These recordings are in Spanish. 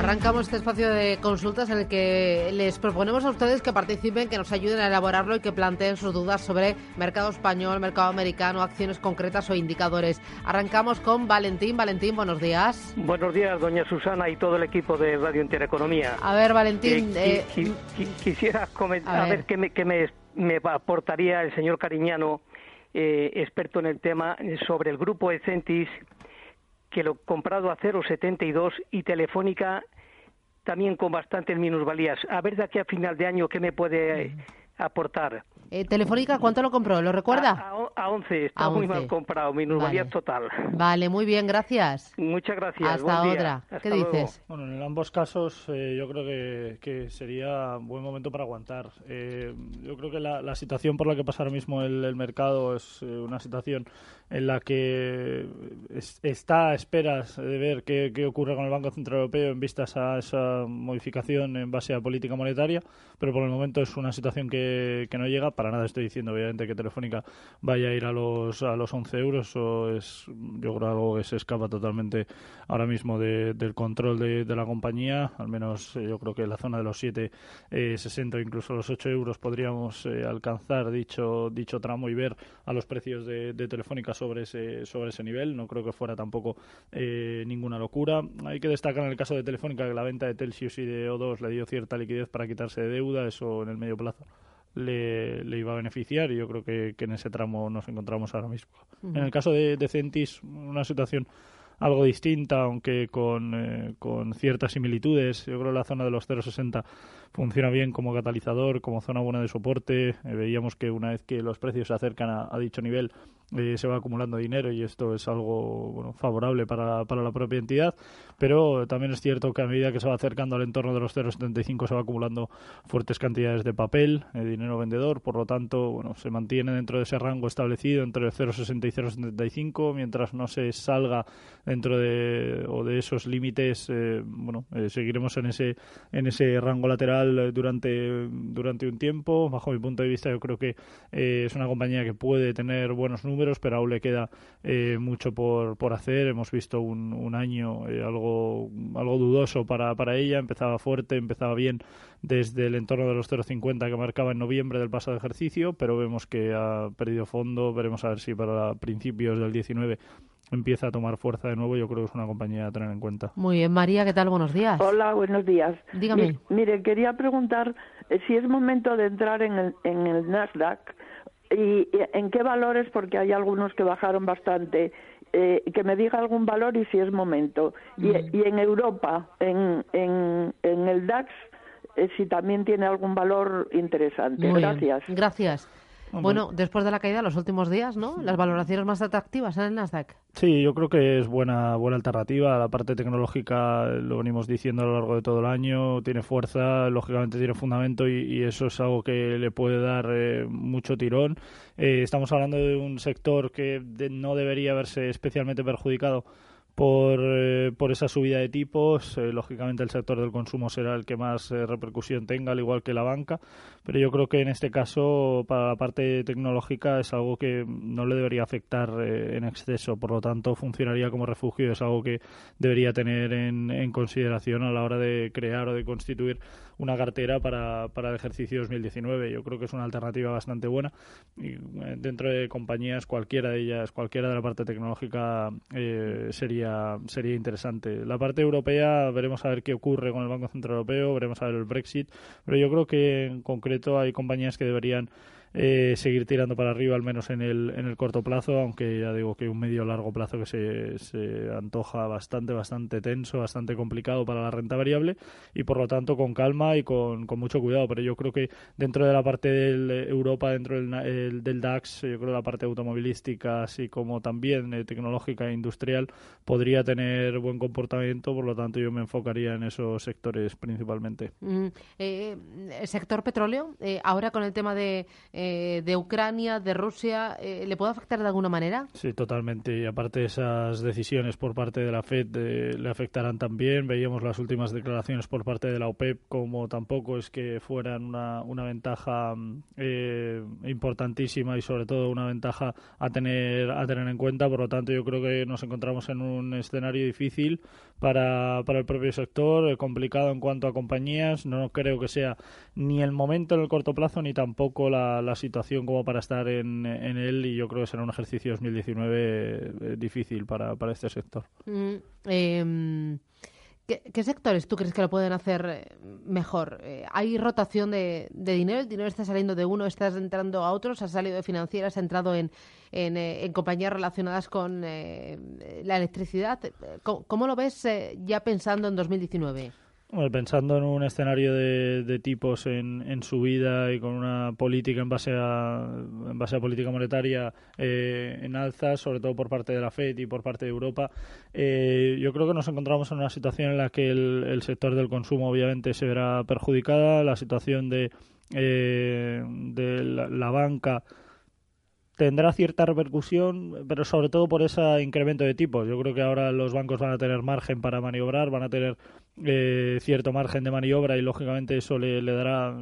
Arrancamos este espacio de consultas en el que les proponemos a ustedes que participen, que nos ayuden a elaborarlo y que planteen sus dudas sobre mercado español, mercado americano, acciones concretas o indicadores. Arrancamos con Valentín. Valentín, buenos días. Buenos días, doña Susana y todo el equipo de Radio Intereconomía. A ver, Valentín. Eh, eh, quisiera comentar, a ver, qué, me, qué me, me aportaría el señor Cariñano, eh, experto en el tema, sobre el grupo Ecentis que lo comprado a 0,72 y Telefónica también con bastantes minusvalías. A ver de aquí a final de año qué me puede aportar. Eh, Telefónica, ¿cuánto lo compró? ¿Lo recuerda? A, 11, está muy mal comprado, minusvalía total. Vale, muy bien, gracias. Muchas gracias. Hasta otra. ¿Qué dices? Bueno, en ambos casos eh, yo creo que, que, sería buen momento para aguantar. Eh, yo creo que la, situación por la que pasa ahora mismo el, mercado es una situación en la que está a esperas de ver qué, qué ocurre con el Banco Central Europeo en vistas a esa modificación en base a política monetaria, pero por el momento es una situación que, que no llega para nada estoy diciendo, obviamente, que Telefónica vaya a ir a los, a los 11 euros. O es, yo creo algo que se escapa totalmente ahora mismo del control de, la compañía. Al menos eh, yo creo que en la zona de los 7,60 eh, 60 o incluso los 8 euros podríamos eh, alcanzar dicho, dicho tramo y ver a los precios de, Telefónica sobre ese, sobre ese nivel. No creo que fuera tampoco ninguna locura. Hay que destacar en el caso de Telefónica que la venta de Telsius y de O2 le dio cierta liquidez para quitarse de deuda. Eso en el medio plazo le, le, iba a beneficiar y yo creo que, en ese tramo nos encontramos ahora mismo. En el caso de, de, Centis, una situación algo distinta, aunque con, eh, con ciertas similitudes. Yo creo que la zona de los 0,60 funciona bien como catalizador, como zona buena de soporte. Eh, veíamos que una vez que los precios se acercan a dicho nivel, eh, se va acumulando dinero y esto es algo bueno, favorable para, para la propia entidad, pero también es cierto que a medida que se va acercando al entorno de los 0,75 se va acumulando fuertes cantidades de papel, de dinero vendedor, por lo tanto bueno, se mantiene dentro de ese rango establecido entre 0,60 y 0,75, mientras no se salga dentro de, o de esos límites, eh, bueno, eh, seguiremos en ese, en ese rango lateral durante, durante un tiempo. Bajo mi punto de vista, yo creo que es una compañía que puede tener buenos números pero aún le queda eh, mucho por, por hacer. Hemos visto un, un año eh, algo, algo dudoso para, para ella. Empezaba fuerte, empezaba bien desde el entorno de los 0,50 que marcaba en noviembre del pasado ejercicio, pero vemos que ha perdido fondo. Veremos a ver si para principios del 19 empieza a tomar fuerza de nuevo, yo creo que es una compañía a tener en cuenta. Muy bien, María, ¿qué tal? Buenos días. Hola, buenos días. Dígame. mire, quería preguntar eh, si es momento de entrar en el, en el Nasdaq ¿Y en qué valores? Porque hay algunos que bajaron bastante. Eh, que me diga algún valor y si es momento. Y, y en Europa, en, en, en el DAX, eh, si también tiene algún valor interesante. Gracias. Gracias. Bueno, después de la caída, los últimos días, ¿no? Las valoraciones más atractivas en el Nasdaq. Sí, yo creo que es buena buena alternativa. La parte tecnológica, lo venimos diciendo a lo largo de todo el año, tiene fuerza, lógicamente tiene fundamento y, eso es algo que le puede dar eh, mucho tirón. Eh, estamos hablando de un sector que no debería verse especialmente perjudicado por, eh, por esa subida de tipos. Eh, lógicamente el sector del consumo será el que más eh, repercusión tenga, al igual que la banca, pero yo creo que en este caso para la parte tecnológica es algo que no le debería afectar en exceso, por lo tanto funcionaría como refugio, es algo que debería tener en, en consideración a la hora de crear o de constituir una cartera para, para el ejercicio 2019. Yo creo que es una alternativa bastante buena y dentro de compañías cualquiera de ellas, cualquiera de la parte tecnológica sería sería, interesante. La parte europea, veremos a ver qué ocurre con el Banco Central Europeo, veremos a ver el Brexit, pero yo creo que en concreto hay compañías que deberían eh, seguir tirando para arriba, al menos en el, en el corto plazo, aunque ya digo que un medio largo plazo que se, se antoja bastante, bastante tenso, bastante complicado para la renta variable y por lo tanto con calma y con, con mucho cuidado. Pero yo creo que dentro de la parte de Europa, dentro del, del DAX, yo creo que la parte automovilística, así como también eh, tecnológica e industrial, podría tener buen comportamiento, por lo tanto yo me enfocaría en esos sectores principalmente. Mm, eh, el sector petróleo, eh, ahora con el tema de, de Ucrania, de Rusia, ¿le puede afectar de alguna manera? Sí, totalmente. Y aparte esas decisiones por parte de la FED le afectarán también. Veíamos las últimas declaraciones por parte de la OPEP como tampoco es que fueran una, una ventaja importantísima y sobre todo una ventaja a tener a tener en cuenta. Por lo tanto, yo creo que nos encontramos en un escenario difícil para, para el propio sector, eh, complicado en cuanto a compañías. No creo que sea ni el momento en el corto plazo ni tampoco la situación como para estar en, en, él. Y yo creo que será un ejercicio 2019 eh, difícil para, para este sector. Mm, em, ¿Qué, sectores tú crees que lo pueden hacer eh, mejor? Eh, ¿Hay rotación de, dinero? ¿El dinero está saliendo de uno, está entrando a otros? ¿Ha salido de financieras, ha entrado en, en, compañías relacionadas con la electricidad? ¿Cómo, lo ves ya pensando en 2019? Pensando en un escenario de, tipos en, en subida y con una política en base a, en base a política monetaria eh, en alza, sobre todo por parte de la FED y por parte de Europa, eh, yo creo que nos encontramos en una situación en la que el, sector del consumo obviamente se verá perjudicada, la situación de, eh, de la banca tendrá cierta repercusión, pero sobre todo por ese incremento de tipos. Yo creo que ahora los bancos van a tener margen para maniobrar, van a tener eh, cierto margen de maniobra y lógicamente eso le, dará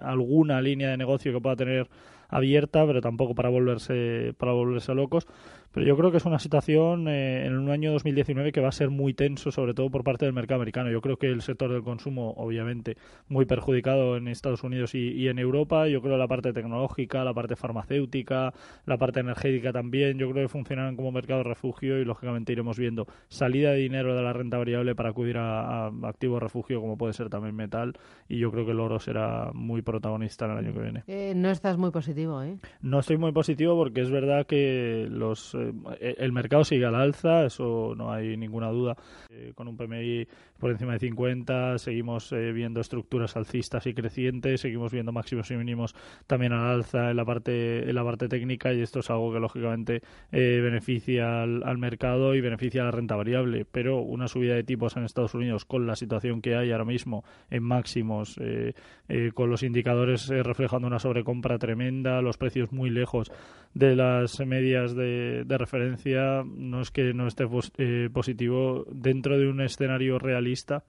alguna línea de negocio que pueda tener abierta, pero tampoco para volverse para volverse locos. Pero yo creo que es una situación eh, en un año 2019 que va a ser muy tenso, sobre todo por parte del mercado americano. Yo creo que el sector del consumo, obviamente, muy perjudicado en Estados Unidos y, en Europa. Yo creo la parte tecnológica, la parte farmacéutica, la parte energética también. Yo creo que funcionarán como mercado refugio y, lógicamente, iremos viendo salida de dinero de la renta variable para acudir a, activos refugio, como puede ser también metal. Y yo creo que el oro será muy protagonista en el año que viene. Eh, no estás muy positivo, ¿eh? No estoy muy positivo porque es verdad que los eh, el mercado sigue al alza, eso no hay ninguna duda. Eh, con un PMI por encima de 50, seguimos eh, viendo estructuras alcistas y crecientes, seguimos viendo máximos y mínimos también al alza en la parte en la parte técnica y esto es algo que lógicamente beneficia al, mercado y beneficia a la renta variable. Pero una subida de tipos en Estados Unidos con la situación que hay ahora mismo en máximos, con los indicadores reflejando una sobrecompra tremenda, los precios muy lejos de las medias de, de referencia no es que no esté eh, positivo dentro de un escenario realista.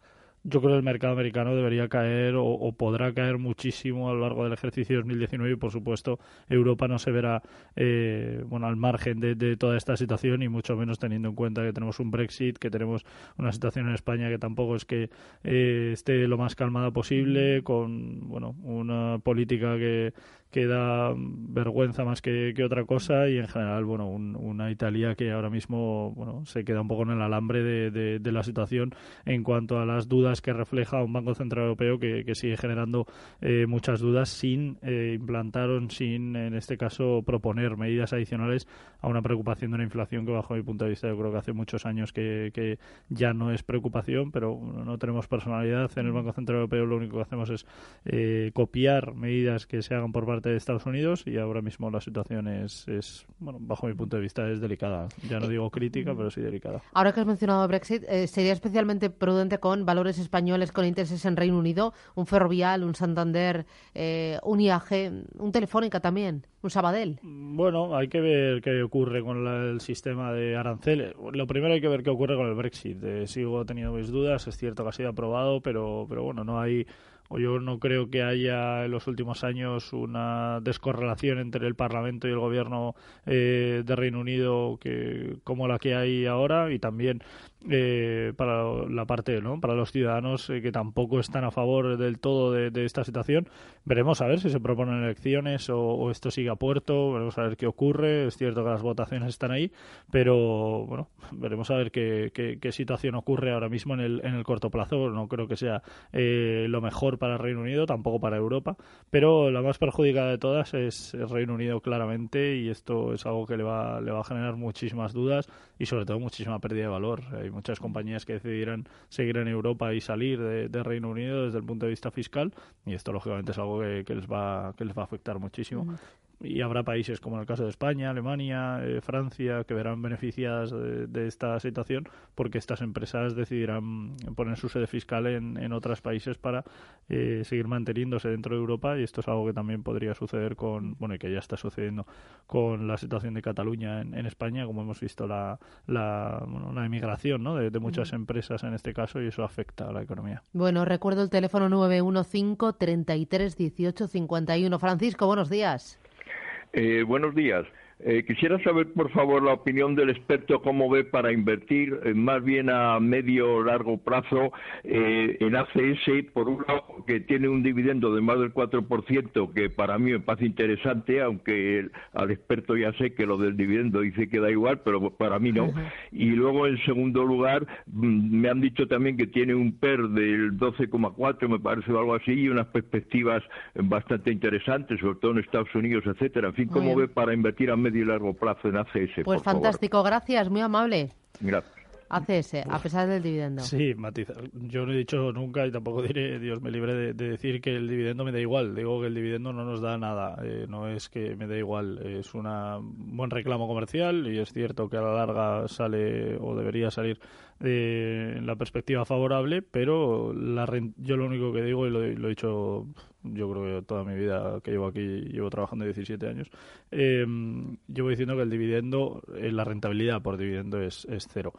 Yo creo que el mercado americano debería caer o, podrá caer muchísimo a lo largo del ejercicio 2019 y por supuesto Europa no se verá eh, bueno al margen de, toda esta situación y mucho menos teniendo en cuenta que tenemos un Brexit que tenemos una situación en España que tampoco es que eh, esté lo más calmada posible con bueno una política que que da vergüenza más que, otra cosa y en general, bueno, una Italia que ahora mismo, bueno, se queda un poco en el alambre de, de, la situación en cuanto a las dudas que refleja un Banco Central Europeo que, que sigue generando eh, muchas dudas sin eh, implantar o sin, en este caso, proponer medidas adicionales a una preocupación de una inflación que, bajo mi punto de vista, yo creo que hace muchos años que, que ya no es preocupación, pero no tenemos personalidad en el Banco Central Europeo, lo único que hacemos es eh, copiar medidas que se hagan por parte de Estados Unidos y ahora mismo la situación es, es, bueno, bajo mi punto de vista, es delicada. Ya no digo crítica, pero sí delicada. Ahora que has mencionado Brexit, eh, ¿sería especialmente prudente con valores españoles con intereses en Reino Unido? Un Ferrovial, un Santander, eh, un IAG, un Telefónica también, un Sabadell. Bueno, hay que ver qué ocurre con el sistema de aranceles. Lo primero hay que ver qué ocurre con el Brexit. Eh, sigo teniendo mis dudas, es cierto que ha sido aprobado, pero, pero bueno, no hay yo no creo que haya en los últimos años una descorrelación entre el Parlamento y el Gobierno eh, de Reino Unido que como la que hay ahora y también eh, para la parte, ¿no? Para los ciudadanos que tampoco están a favor del todo de, esta situación. Veremos a ver si se proponen elecciones o, esto sigue a puerto, veremos a ver qué ocurre. Es cierto que las votaciones están ahí, pero bueno, veremos a ver qué, situación ocurre ahora mismo en el, en el corto plazo. No creo que sea lo mejor para el Reino Unido, tampoco para Europa, pero la más perjudicada de todas es el Reino Unido claramente y esto es algo que le va, le va a generar muchísimas dudas y sobre todo muchísima pérdida de valor. Muchas compañías que decidirán seguir en Europa y salir de, Reino Unido desde el punto de vista fiscal y esto lógicamente es algo que, les va que les va a afectar muchísimo y habrá países como en el caso de España, Alemania, eh, Francia que verán beneficiadas de, esta situación porque estas empresas decidirán poner su sede fiscal en, en otros países para eh, seguir manteniéndose dentro de Europa y esto es algo que también podría suceder con, bueno, y que ya está sucediendo con la situación de Cataluña en, España, como hemos visto la, la, emigración ¿no? de, de muchas empresas en este caso y eso afecta a la economía. Bueno, recuerdo el teléfono 915 33 18 51. Francisco, buenos días. Eh, buenos días. Eh, quisiera saber, por favor, la opinión del experto, cómo ve para invertir eh, más bien a medio o largo plazo eh, en ACS, por un lado, que tiene un dividendo de más del 4%, que para mí me parece interesante, aunque al experto ya sé que lo del dividendo dice que da igual, pero para mí no. Y luego, en segundo lugar, mm, me han dicho también que tiene un PER del 12,4, me parece, o algo así, y unas perspectivas bastante interesantes, sobre todo en Estados Unidos, etcétera. En fin, ¿cómo ve para invertir a medio y largo plazo en ACS. Pues fantástico, gracias, muy amable. Gracias. ACS, a pesar del dividendo. Sí, matizar. Yo no he dicho nunca y tampoco diré, Dios me libre de, decir que el dividendo me da igual. Digo que el dividendo no nos da nada. Eh, no es que me da igual. Es un buen reclamo comercial y es cierto que a la larga sale o debería salir eh, la perspectiva favorable, pero la yo lo único que digo, y lo, lo he dicho yo creo que toda mi vida que llevo aquí, llevo trabajando 17 años, eh, llevo diciendo que el dividendo, eh, la rentabilidad por dividendo es, es cero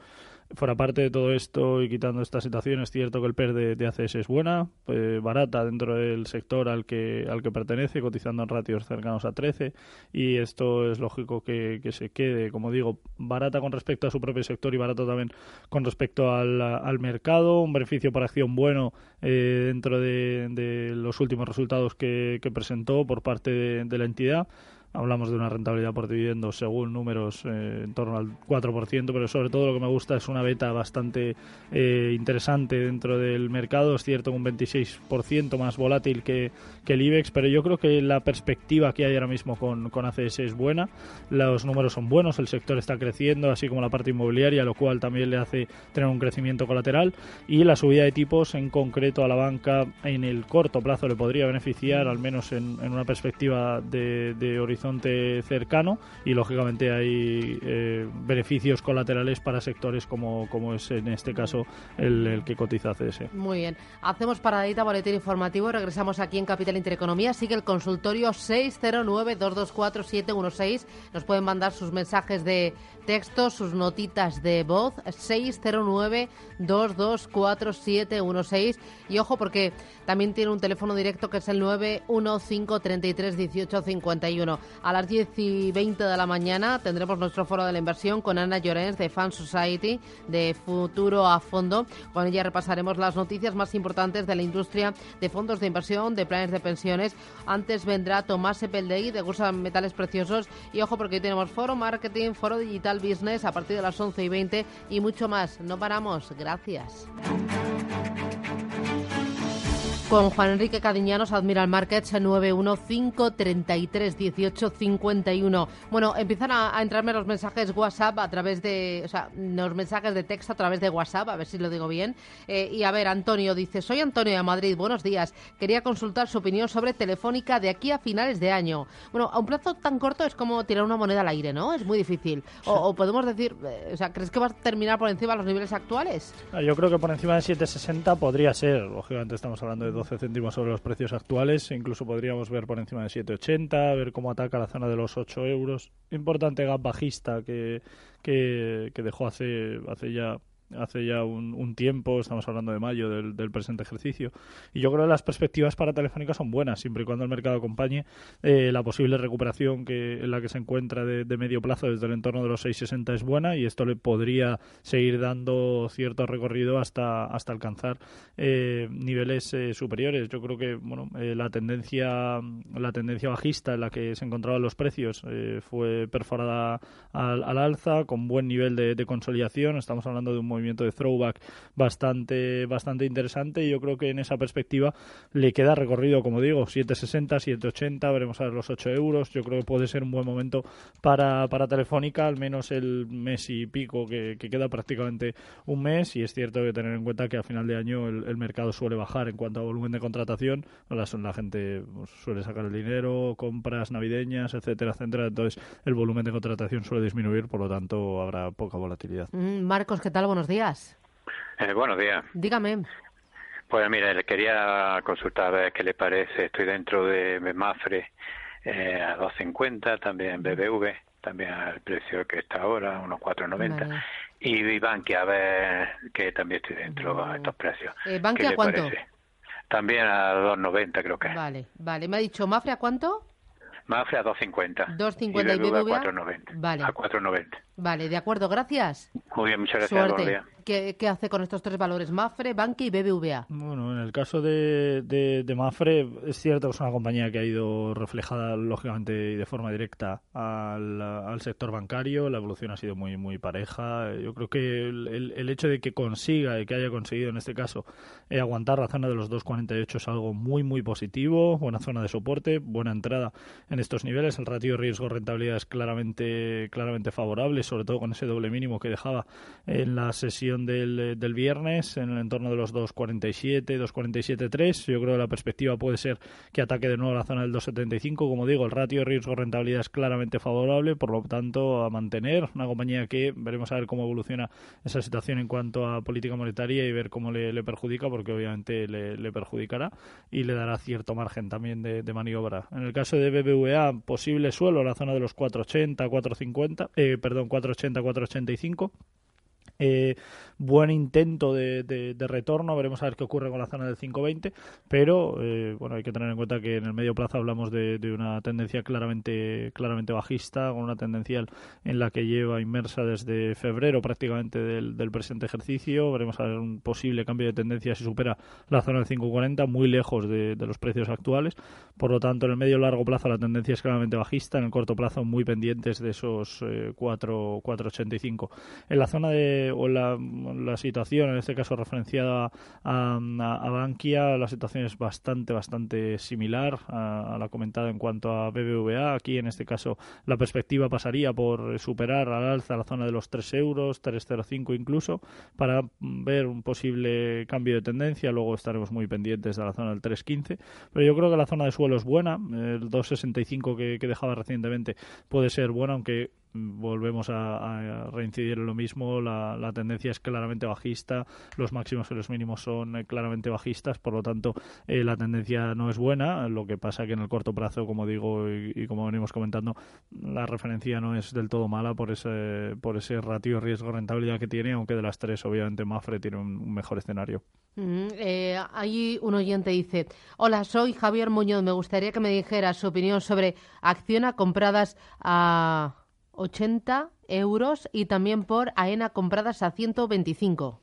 fuera parte de todo esto y quitando esta situación, es cierto que el PER de, ACS es buena, pues barata dentro del sector al que, al que pertenece, cotizando en ratios cercanos a 13, y esto es lógico que, se quede, como digo, barata con respecto a su propio sector y barato también con respecto al, al mercado, un beneficio por acción bueno eh, dentro de, los últimos resultados que, presentó por parte de la entidad hablamos de una rentabilidad por dividendo según números eh, en torno al 4%, pero sobre todo lo que me gusta es una beta bastante eh, interesante dentro del mercado. Es cierto, un 26% más volátil que, el IBEX, pero yo creo que la perspectiva que hay ahora mismo con, con ACS es buena. Los números son buenos, el sector está creciendo, así como la parte inmobiliaria, lo cual también le hace tener un crecimiento colateral. Y la subida de tipos, en concreto a la banca, en el corto plazo le podría beneficiar, al menos en, una perspectiva de, de horizonte cercano y lógicamente hay eh, beneficios colaterales para sectores como, como es en este caso el, que cotiza CS. Muy bien. Hacemos paradita, boletín informativo. Regresamos aquí en Capital Intereconomía. Sigue el consultorio 609-224-716. Nos pueden mandar sus mensajes de texto, sus notitas de voz. 609-224-716. Y ojo, porque también tiene un teléfono directo que es el 915 33 18 51. A las 10 y 20 de la mañana tendremos nuestro foro de la inversión con Ana Llorens de Fan Society de Futuro a Fondo. Con ella repasaremos las noticias más importantes de la industria de fondos de inversión, de planes de pensiones. Antes vendrá Tomás Epeldei de Gursa Metales Preciosos. Y ojo porque hoy tenemos foro marketing, foro digital business a partir de las 11 y 20 y mucho más. No paramos. Gracias. Con Juan Enrique Cadiñanos, Admiral Markets 915331851. Bueno, empiezan a, entrarme los mensajes WhatsApp a través de, o sea, los mensajes de texto a través de WhatsApp, a ver si lo digo bien. Eh, y a ver, Antonio dice, soy Antonio de Madrid, buenos días. Quería consultar su opinión sobre Telefónica de aquí a finales de año. Bueno, a un plazo tan corto es como tirar una moneda al aire, ¿no? Es muy difícil. O, podemos decir, eh, o sea, ¿crees que va a terminar por encima de los niveles actuales? Ah, yo creo que por encima de 760 podría ser. Lógicamente estamos hablando de 12 céntimos sobre los precios actuales. Incluso podríamos ver por encima de 7,80, ver cómo ataca la zona de los 8 euros. Importante gap bajista que, que, dejó hace, hace ya hace ya un, tiempo, estamos hablando de mayo del, presente ejercicio, y yo creo que las perspectivas para Telefónica son buenas, siempre y cuando el mercado acompañe eh, la posible recuperación que en la que se encuentra de, medio plazo desde el entorno de los 6,60 es buena y esto le podría seguir dando cierto recorrido hasta, hasta alcanzar eh, niveles eh, superiores. Yo creo que bueno, la tendencia la tendencia bajista en la que se encontraban los precios fue perforada al, al, alza con buen nivel de, de consolidación. Estamos hablando de un movimiento de throwback bastante, bastante interesante y yo creo que en esa perspectiva le queda recorrido, como digo, 7,60, 7,80, veremos a ver los 8 euros. Yo creo que puede ser un buen momento para, para Telefónica, al menos el mes y pico que, queda prácticamente un mes y es cierto que tener en cuenta que a final de año el, mercado suele bajar en cuanto a volumen de contratación, la, la gente pues, suele sacar el dinero, compras navideñas, etcétera, etcétera, entonces el volumen de contratación suele disminuir, por lo tanto habrá poca volatilidad. Mm, Marcos, ¿qué tal? Buenos días. Eh, buenos días. Dígame. Pues mire, le quería consultar a ver qué le parece. Estoy dentro de Mafre eh, a 2.50, también BBV, también al precio que está ahora, unos 4.90. Y Bankia, a ver que también estoy dentro de estos precios. Eh, ¿Bankia a cuánto? También a 2.90 creo que. Vale, vale. ¿Me ha dicho Mafre a cuánto? Mafre a 2.50. 2.50 y BBVA, a 4.90. Vale. A 4.90. Vale, de acuerdo, gracias. Muy bien, muchas gracias. Suerte. ¿Qué, hace con estos tres valores? Mafre, Banque y BBVA. Bueno, en el caso de, de, Mafre, es cierto que es una compañía que ha ido reflejada, lógicamente, y de forma directa al, al sector bancario. La evolución ha sido muy muy pareja. Yo creo que el, el, hecho de que consiga y que haya conseguido, en este caso, eh, aguantar la zona de los 2,48 es algo muy, muy positivo. Buena zona de soporte, buena entrada en estos niveles. El ratio riesgo-rentabilidad es claramente, claramente favorable, sobre todo con ese doble mínimo que dejaba en la sesión del, del viernes en el entorno de los 2.47, 2.47.3. Yo creo que la perspectiva puede ser que ataque de nuevo la zona del 2.75. Como digo, el ratio riesgo-rentabilidad es claramente favorable, por lo tanto, a mantener una compañía que veremos a ver cómo evoluciona esa situación en cuanto a política monetaria y ver cómo le, perjudica, porque obviamente le, perjudicará y le dará cierto margen también de, maniobra. En el caso de BBVA, posible suelo, la zona de los 4.80, 4.50, eh, perdón, 4.80, 4.85 eh, buen intento de, retorno, veremos a ver qué ocurre con la zona del 520, pero eh, bueno, hay que tener en cuenta que en el medio plazo hablamos de, una tendencia claramente, claramente bajista, con una tendencial en la que lleva inmersa desde febrero prácticamente del, presente ejercicio, veremos a ver un posible cambio de tendencia si supera la zona del 540, muy lejos de, los precios actuales, por lo tanto en el medio largo plazo la tendencia es claramente bajista, en el corto plazo muy pendientes de esos eh, 4, 485. En la zona de o la, situación, en este caso referenciada a, a, Bankia, la situación es bastante, bastante similar a, la comentada en cuanto a BBVA. Aquí, en este caso, la perspectiva pasaría por superar al alza la zona de los 3 euros, 3,05 incluso, para ver un posible cambio de tendencia. Luego estaremos muy pendientes de la zona del 3,15. Pero yo creo que la zona de suelo es buena. El 2,65 que, que dejaba recientemente puede ser buena, aunque volvemos a, reincidir en lo mismo, la, tendencia es claramente bajista, los máximos y los mínimos son eh, claramente bajistas, por lo tanto eh, la tendencia no es buena, lo que pasa que en el corto plazo, como digo y, como venimos comentando, la referencia no es del todo mala por ese, por ese ratio riesgo-rentabilidad que tiene, aunque de las tres obviamente Mafre tiene un, mejor escenario. Mm, eh, ahí un oyente dice, hola, soy Javier Muñoz, me gustaría que me dijera su opinión sobre Acciona compradas a 80 euros y también por AENA compradas a 125.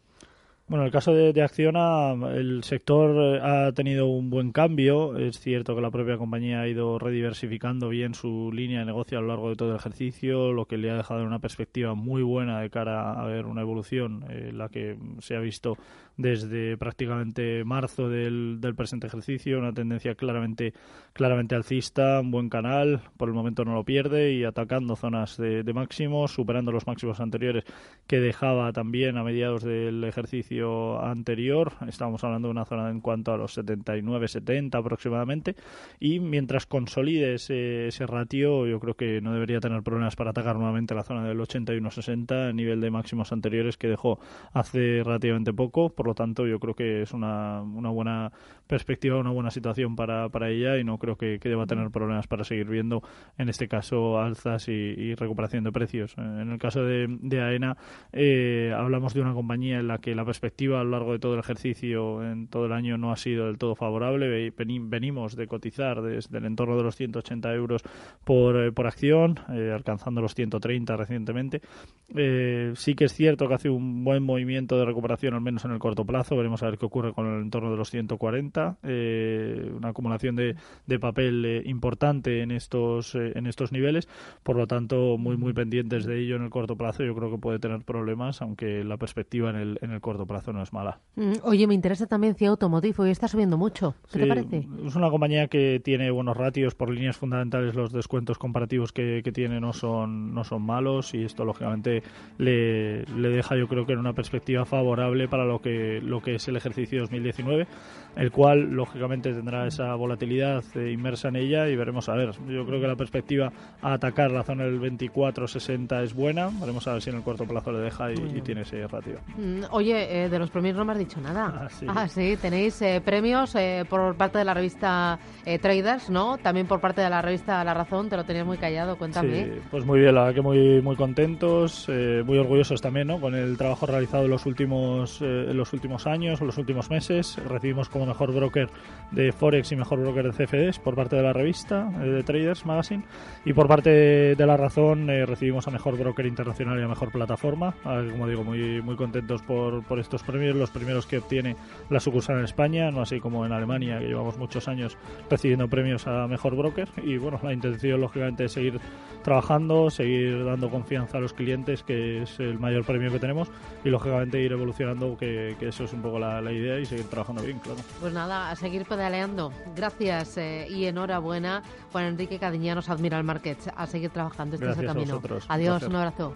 Bueno, en el caso de, Acciona, el sector eh, ha tenido un buen cambio. Es cierto que la propia compañía ha ido rediversificando bien su línea de negocio a lo largo de todo el ejercicio, lo que le ha dejado una perspectiva muy buena de cara a ver una evolución, eh, la que se ha visto desde prácticamente marzo del, presente ejercicio, una tendencia claramente, claramente alcista, un buen canal, por el momento no lo pierde y atacando zonas de, de máximos, superando los máximos anteriores que dejaba también a mediados del ejercicio anterior. Estamos hablando de una zona en cuanto a los 79, 70 aproximadamente. Y mientras consolide ese, ese ratio, yo creo que no debería tener problemas para atacar nuevamente la zona del 81-60, a nivel de máximos anteriores que dejó hace relativamente poco. Por lo tanto, yo creo que es una, una buena perspectiva, una buena situación para, para ella y no creo que, que deba tener problemas para seguir viendo, en este caso, alzas y, recuperación de precios. En el caso de, de AENA, eh, hablamos de una compañía en la que la perspectiva a lo largo de todo el ejercicio, en todo el año, no ha sido del todo favorable. Venimos de cotizar desde el entorno de los 180 euros por, eh, por acción, eh, alcanzando los 130 recientemente. sí que es cierto que hace un buen movimiento de recuperación, al menos en el corto plazo. Veremos a ver qué ocurre con el entorno de los 140. una acumulación de, de papel importante en estos, en estos niveles. Por lo tanto, muy, muy pendientes de ello en el corto plazo. Yo creo que puede tener problemas, aunque la perspectiva en el, en el corto plazo no es mala. Mm, oye, me interesa también CIA Automotive, hoy está subiendo mucho. ¿Qué te parece? Es una compañía que tiene buenos ratios, por líneas fundamentales los descuentos comparativos que, que tiene no son, no son malos y esto lógicamente le, le deja yo creo que en una perspectiva favorable para lo que, lo que es el ejercicio 2019, el cual lógicamente tendrá esa volatilidad eh, inmersa en ella y veremos a ver. Yo creo que la perspectiva a atacar la zona del 24-60 es buena, veremos a ver si en el corto plazo le deja y, tiene ese ratio. Mm, oye, eh, de los premios no me has dicho nada. Ah, sí. Ah, tenéis eh, premios eh, por parte de la revista Traders, ¿no? También por parte de la revista La Razón, te lo tenías muy callado, cuéntame. Sí, pues muy bien, la verdad que muy, muy contentos, muy orgullosos también, ¿no? Con el trabajo realizado en los últimos, en los últimos años o los últimos meses. Recibimos como mejor broker de Forex y mejor broker de CFDs por parte de la revista de Traders Magazine y por parte de La Razón recibimos a mejor broker internacional y a mejor plataforma. como digo, muy, muy contentos por, por estos premios, los primeros que obtiene la sucursal en España, no así como en Alemania, que llevamos muchos años recibiendo premios a mejor broker. Y bueno, la intención, lógicamente, es seguir trabajando, seguir dando confianza a los clientes, que es el mayor premio que tenemos, y lógicamente ir evolucionando, que, eso es un poco la, idea, y seguir trabajando bien, claro. Pues nada, a seguir pedaleando. Gracias eh, y enhorabuena. Juan Enrique Cadiñanos, Admiral Markets. A seguir trabajando. Este es el camino. Adiós, un abrazo.